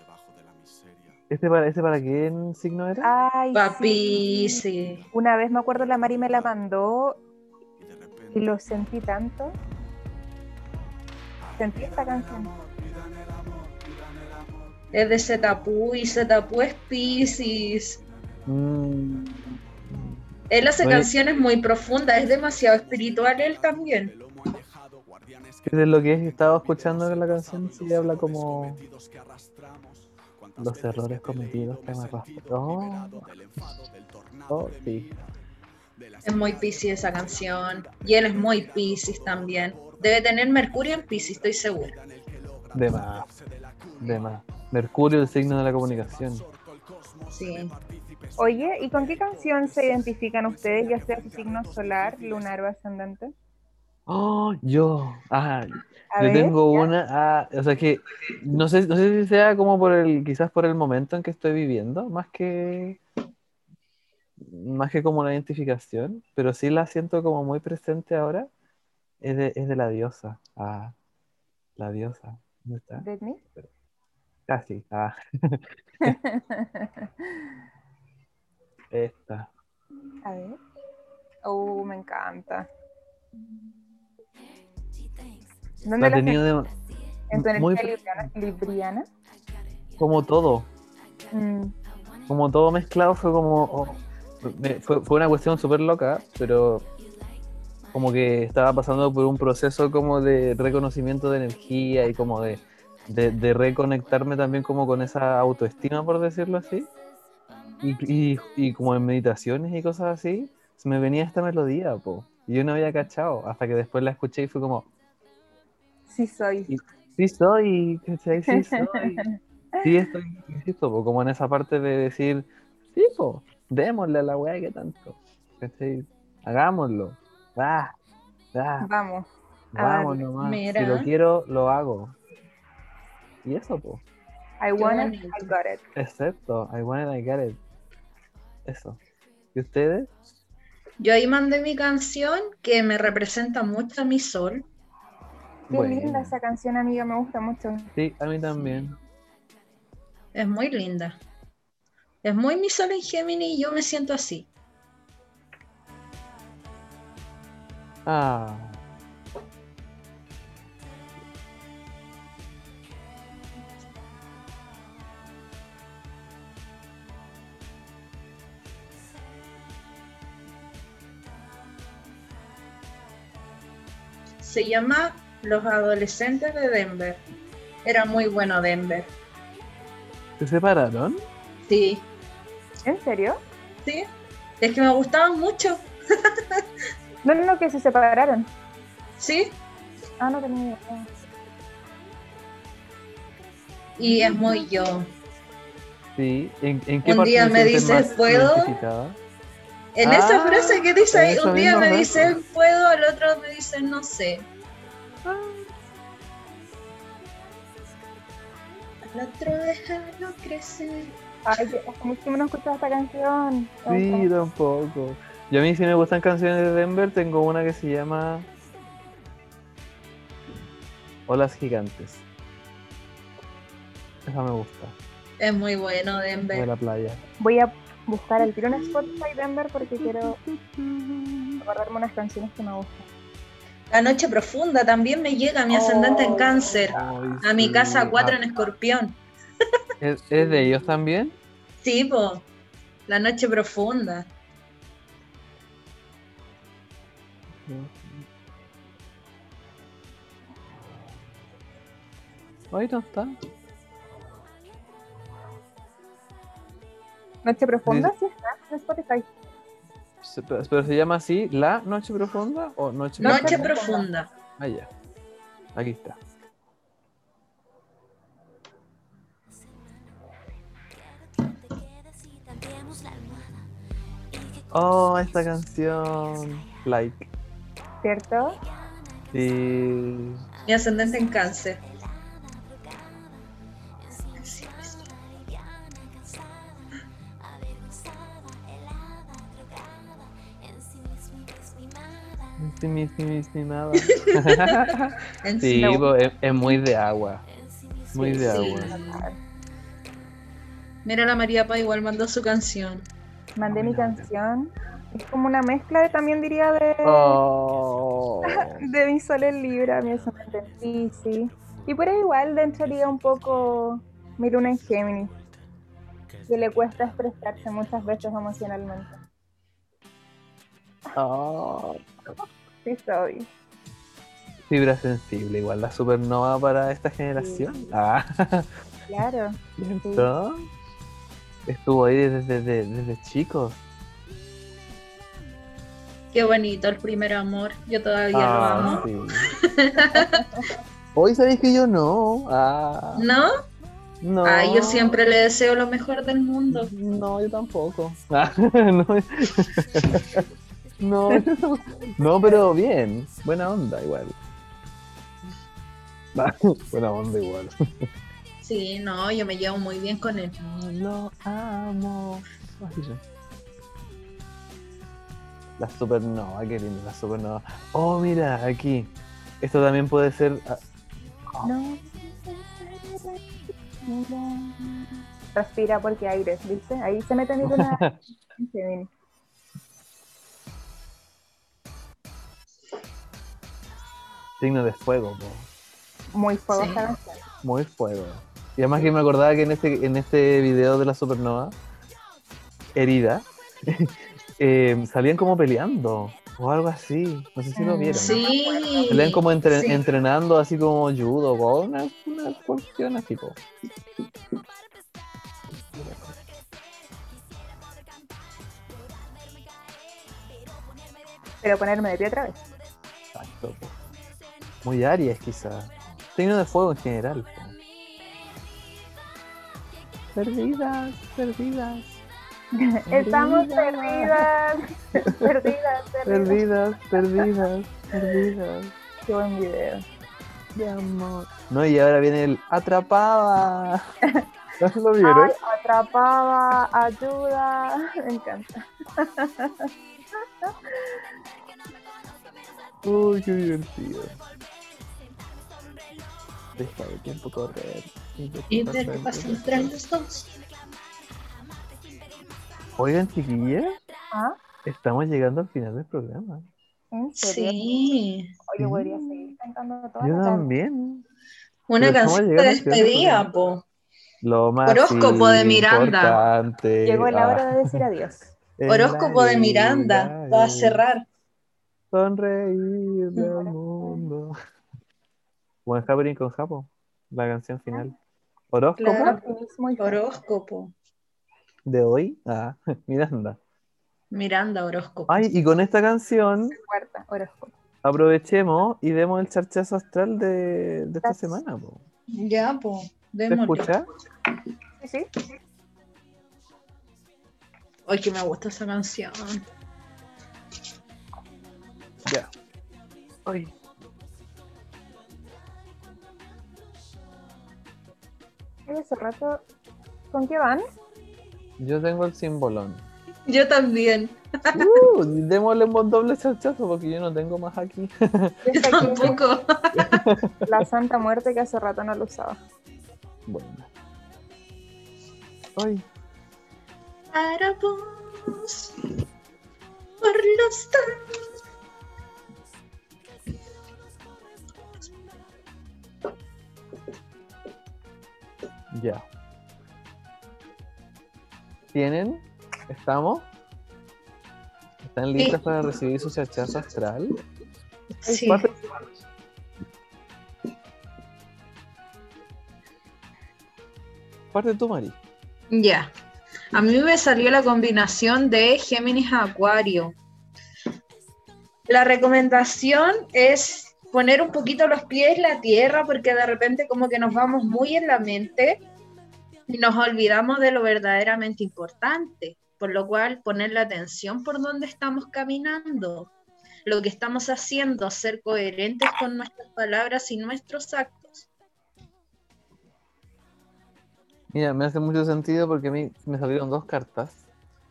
¿Este para, ¿Este para qué signo era? Ay, Papi, sí. sí. Una vez me acuerdo la Mari me la mandó y lo sentí tanto. Sentí esta canción. Es de Zetapú y Zetapú es Piscis. Mm, Él hace Oye. canciones muy profundas, es demasiado espiritual él también. ¿Qué es lo que he estado escuchando en la canción? Sí, habla como los errores cometidos que me arrastran. Oh, sí. Es muy Piscis esa canción. Y él es muy Piscis también. Debe tener Mercurio en Piscis, estoy segura. De más. De más. Mercurio, el signo de la comunicación. Sí. Oye, ¿y con qué canción se identifican ustedes, ya sea su signo solar, lunar o ascendente? Oh, yo. Ah, yo ver, tengo ya. una. ah, o sea que no sé, no sé si sea como por el, quizás por el momento en que estoy viviendo, más que más que como una identificación, pero sí la siento como muy presente ahora. Es de, es de la diosa. Ah, la diosa. ¿Dónde está? Casi. Ah, esta. A ver. Oh, me encanta. ¿Dónde La la de- ¿En tu muy libriana? libriana? como todo. Mm, como todo mezclado fue como oh, me- fue, fue una cuestión súper loca pero como que estaba pasando por un proceso como de reconocimiento de energía y como de, de, de reconectarme también como con esa autoestima por decirlo así y, y, y como en meditaciones y cosas así se me venía esta melodía po, y yo no había cachado hasta que después la escuché y fue como sí soy. Y- sí soy ¿cachai? sí soy sí estoy, insisto, po, como en esa parte de decir, sí, po, démosle a la weá que tanto. ¿cachai? Hagámoslo. Va, va, Vamos. vamos nomás. Mira. Si lo quiero, lo hago. Y eso, po. I want it. I got it. Excepto, I want it, I get it. Eso. ¿Y ustedes? Yo ahí mandé mi canción que me representa mucho a mi sol. Qué Bueno. linda esa canción, amiga, me gusta mucho. Sí, a mí también. Es muy linda. Es muy mi sol en Géminis y yo me siento así. Ah. Se llama Los Adolescentes de Denver. Era muy bueno Denver. ¿Se separaron? Sí, ¿En serio? sí. Es que me gustaban mucho. No, no, no, que se separaron. Sí. Ah, no tenía idea. Y es muy yo. Sí. ¿En, en qué Un día me dices, ¿puedo? En Ah, esa frase que dice ahí, un día me frase. dice puedo, el otro me dice no sé. Al otro déjalo crecer. Ay, mucho que no escuchaba esta canción. Sí, tampoco. Y a mí si me gustan canciones de Denver, tengo una que se llama Olas Gigantes. Esa me gusta, Es muy bueno de Denver. la playa. Voy a buscar el tiro en Spotify Denver porque quiero acordarme unas canciones que me gustan. La noche profunda también me llega mi ascendente en Oh. cáncer. Ay, A mi sí. casa 4 Ah, en escorpión. ¿es, es de ellos también? Sí, po. La noche profunda. Ahí no está. Noche Profunda, sí, sí está en Spotify. Se, pero se llama así La Noche Profunda o Noche, noche Profunda. Profunda. Ah, ya. Aquí está. Oh, esta canción. Like. ¿Cierto? Sí. Mi ascendente en cáncer. Mi- mi- nada. En Sí, es, es muy de agua. Muy de Sí. agua. Mira, la María Paz igual mandó su canción. Mandé mi canción. Es como una mezcla de- también diría de, Oh. de mi sol en Libra, mi ascendente en. Y por ahí igual entraría un poco mi luna en Géminis, que le cuesta expresarse muchas veces emocionalmente. Oh. Sí, soy. Fibra sensible, igual la supernova para esta generación. Ah, Claro. ¿cierto? Estuvo ahí desde, desde, desde chicos. Qué bonito el primer amor. Yo todavía lo Ah, amo. sí. Hoy sabéis que yo no. Ah, ¿No? no. Ay, yo siempre le deseo lo mejor del mundo. No, yo tampoco. Ah, no. No, no, pero bien. Buena onda igual. Ah, Buena onda igual. Sí, no, yo me llevo muy bien con él. Lo amo. Ya. La supernova, qué linda la supernova. Oh, mira, aquí. Esto también puede ser. ah, No. Respira porque aires, ¿viste? Ahí se mete mi signo de fuego, po. Muy fuego Sí. Muy fuego. Y además que me acordaba que en este, en este video de la supernova, herida, eh, salían como peleando o algo así. No sé si lo Mm, vieron. Sí. Salían como entre- Sí. entrenando así como judo o una, una cuestión así. po. Pero ponerme de pie otra vez. Exacto. Muy Aries quizá. Signo de fuego en general. Perdidas, perdidas, Estamos Perdidas. perdidas. perdidas, perdidas. perdidas, perdidas, perdidas. Qué buen video. de amor. No, y ahora viene el atrapada. ¿No lo vieron? Ay, atrapada, ayuda. Me encanta. Uy, qué divertido. Deja el tiempo correr. Y Deja de entre tiempo. los dos. Oigan, chiquillas, ¿Ah? estamos llegando al final del programa. ¿En serio? Sí. Oye, podría seguir cantando toda Yo la también. Una Pero canción de despedida, po. Lo más Horóscopo de Miranda. importante. Llegó la Ah, hora de decir adiós. Horóscopo de Miranda. vida Va a es cerrar. Sonreír del Horóscopo. Buen Happening con Japo. La canción final. Horóscopo Claro. Horóscopo. de hoy. Ah, Miranda. Miranda, horóscopo. Ay, y con esta canción Cuarta, horóscopo. aprovechemos y demos el charchazo astral de, de esta semana. po. Ya, po. ¿Se Démosle. escucha? Sí, sí. Ay, que me gusta esa canción. Ya. Ay. Hace rato. ¿Con qué van? Yo tengo el simbolón. Yo también. Uh, démosle un doble charchazo porque yo no tengo más aquí. Yo Tampoco. la Santa Muerte que hace rato no lo usaba. Bueno. Ay. Para vos. Por los Ya. ¿Tienen? ¿Estamos? ¿Están listas para recibir su charchazo astral? Sí. Parte- Parte tú, Mari. Ya. A mí me salió la combinación de Géminis a Acuario. La recomendación es poner un poquito los pies en la tierra porque de repente como que nos vamos muy en la mente y nos olvidamos de lo verdaderamente importante. por lo cual poner la atención por dónde estamos caminando, lo que estamos haciendo, ser coherentes con nuestras palabras y nuestros actos. Mira, me hace mucho sentido porque a mí me salieron dos cartas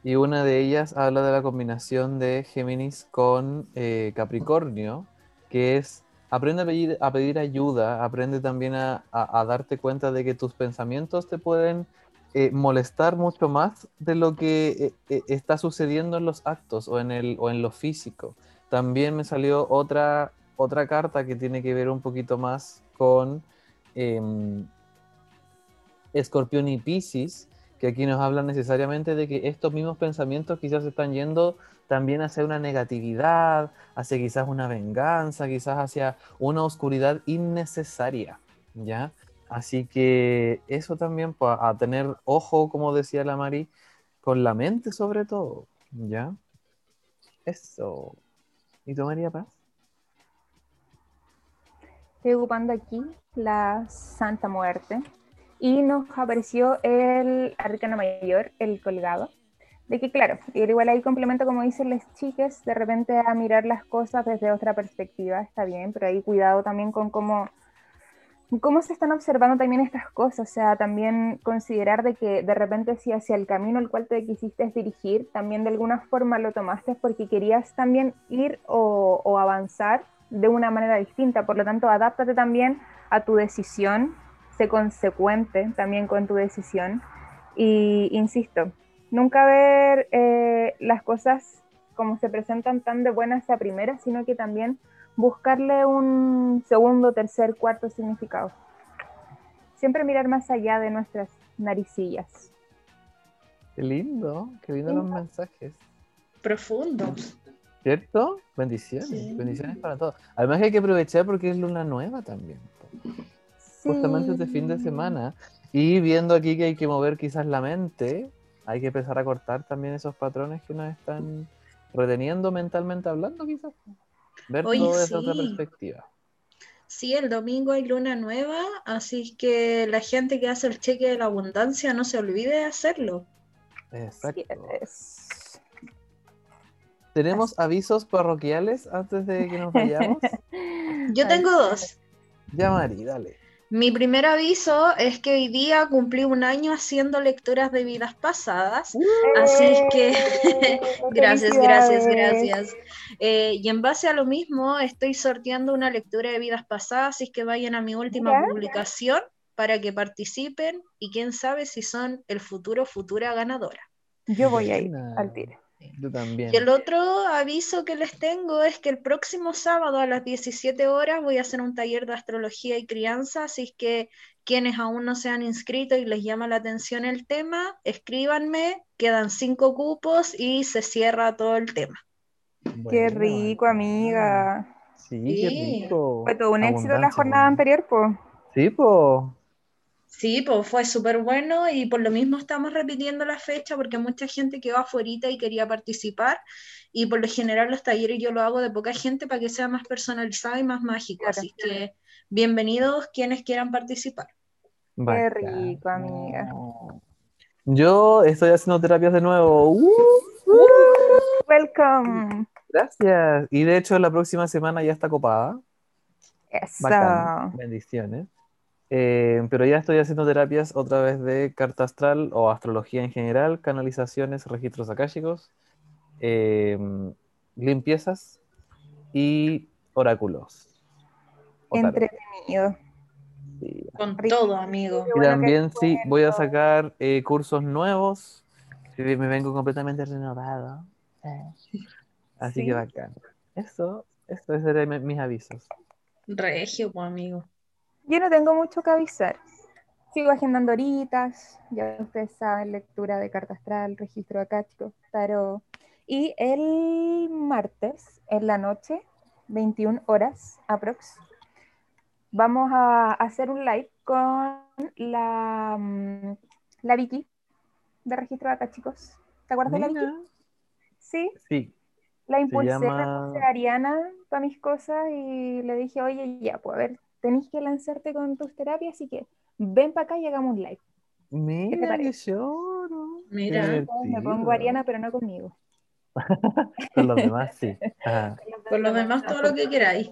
y una de ellas habla de la combinación de Géminis con eh, Capricornio, que es aprende a pedir, ayuda, aprende también a, darte cuenta de que tus pensamientos te pueden eh, molestar mucho más de lo que eh, eh, está sucediendo en los actos o en, lo físico. También me salió otra, carta que tiene que ver un poquito más con em, Escorpión y Piscis, que aquí nos hablan necesariamente de que estos mismos pensamientos quizás están yendo también hacia una negatividad, hacia quizás una venganza, quizás hacia una oscuridad innecesaria, ¿ya? Así que eso también, pues, a tener ojo, como decía la Mari, con la mente sobre todo, ¿ya? Eso. ¿Y tú, María Paz? Estoy ocupando aquí la Santa Muerte y nos apareció el arcano mayor, el colgado. De que, claro, igual ahí complemento, como dicen las chicas, de repente a mirar las cosas desde otra perspectiva, está bien, pero ahí cuidado también con cómo, cómo se están observando también estas cosas, o sea, también considerar de que de repente si hacia el camino al cual te quisiste dirigir, también de alguna forma lo tomaste porque querías también ir o, o avanzar de una manera distinta, por lo tanto, adáptate también a tu decisión, sé consecuente también con tu decisión y insisto, nunca ver eh, las cosas como se presentan tan de buenas a primeras, sino que también buscarle un segundo, tercer, cuarto significado. Siempre mirar más allá de nuestras naricillas. Qué lindo, qué lindo los mensajes. Profundos. ¿Cierto? Bendiciones, Sí. bendiciones para todos. Además que hay que aprovechar porque es luna nueva también. Justamente este fin de semana. Y viendo aquí que hay que mover quizás la mente, hay que empezar a cortar también esos patrones que nos están reteniendo mentalmente hablando quizás. Ver todo desde otra perspectiva. Sí, el domingo hay luna nueva, así que la gente que hace el cheque de la abundancia no se olvide de hacerlo. Exacto. ¿Tenemos avisos parroquiales antes de que nos vayamos? Yo tengo dos. ya, Mari, dale. Mi primer aviso es que hoy día cumplí un año haciendo lecturas de vidas pasadas. Así es que ¡Eh! gracias, gracias, gracias. Eh, y en base a lo mismo, estoy sorteando una lectura de vidas pasadas, así que vayan a mi última publicación para que participen y quién sabe si son el futuro, futura ganadora. Yo voy a ir al tiro. Yo también. Y el otro aviso que les tengo es que el próximo sábado a las 17 horas voy a hacer un taller de astrología y crianza, así es que quienes aún no se han inscrito y les llama la atención el tema, escríbanme, quedan cinco cupos y se cierra todo el tema. Qué rico, amiga. Sí, Sí. qué rico. Fue todo un éxito la jornada anterior, pues. Sí, po. Sí, pues fue súper bueno y por lo mismo estamos repitiendo la fecha porque mucha gente quedó afuera y quería participar y por lo general los talleres yo lo hago de poca gente para que sea más personalizado y más mágico, Claro. así que bienvenidos quienes quieran participar. Bacán. rico, amiga. Yo estoy haciendo terapias de nuevo. ¡Uh! Welcome. Gracias. Y de hecho la próxima semana ya está copada. Eso. Bacán. Bendiciones. Eh, pero ya estoy haciendo terapias otra vez de carta astral o astrología en general, canalizaciones, registros akáshicos, eh, limpiezas y oráculos. Entretenido. Sí. Con todo, amigo. Y también sí, voy a sacar eh, cursos nuevos. Me vengo completamente renovado. Así Sí. que bacán. Eso, eso serán mi- mis avisos. Regio, pues, amigo. Yo no tengo mucho que avisar. Sigo agendando horitas, ya ustedes saben, lectura de carta astral, registro acástico, tarot. Y el martes, en la noche, 21 horas aprox, vamos a hacer un live con la, mm, la Vicky de registro de acá, chicos. ¿Te acuerdas de la Vicky? Sí, Sí, la impulsé, la llama- puse a Ariana para mis cosas y le dije, oye, ya, pues a ver, tenés que lanzarte con tus terapias, así que ven para acá y hagamos un live. mira, qué parece? choro. Mira, Me pongo Ariana, pero no conmigo. Con los demás, sí. Ajá. por lo demás todo lo que queráis.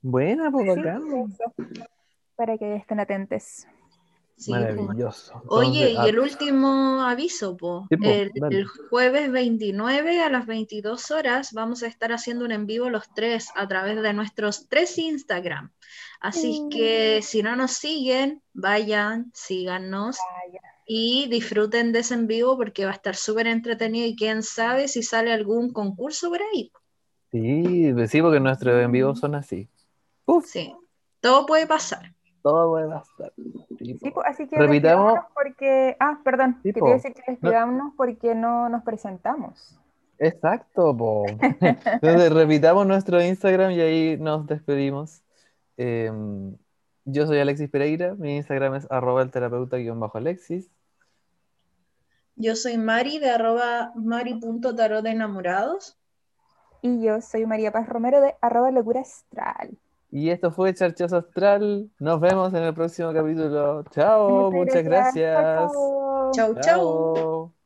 Buena, pues Sí. Para que estén atentos. Sí. Maravilloso. Oye, Entonces, y el último aviso, po. Sí, po, el, jueves 29 a las 22 horas vamos a estar haciendo un en vivo los tres a través de nuestros tres Instagram. Así Mm. que si no nos siguen, vayan, síganos Vaya. y disfruten de ese en vivo porque va a estar súper entretenido y quién sabe si sale algún concurso por ahí. Sí, pues sí, porque nuestros en vivo son así. Uf, Sí, todo puede pasar. todo puede pasar. Sí, pues, así que Repitamos. despidámonos porque. Ah, perdón. Sí, quería decir que despidámonos porque no nos presentamos. Exacto, po. Entonces repitamos nuestro Instagram y ahí nos despedimos. Em, yo soy Alexis Pereira, mi Instagram es arroba el terapeuta guion bajo Alexis. Yo soy Mari de arroba mari.tarot de enamorados. Y yo soy María Paz Romero de arroba locura astral. Y esto fue Charchazo Astral. Nos vemos en el próximo capítulo. Chao, muchas gracias. Chao, chao. Chau, chau. Chao.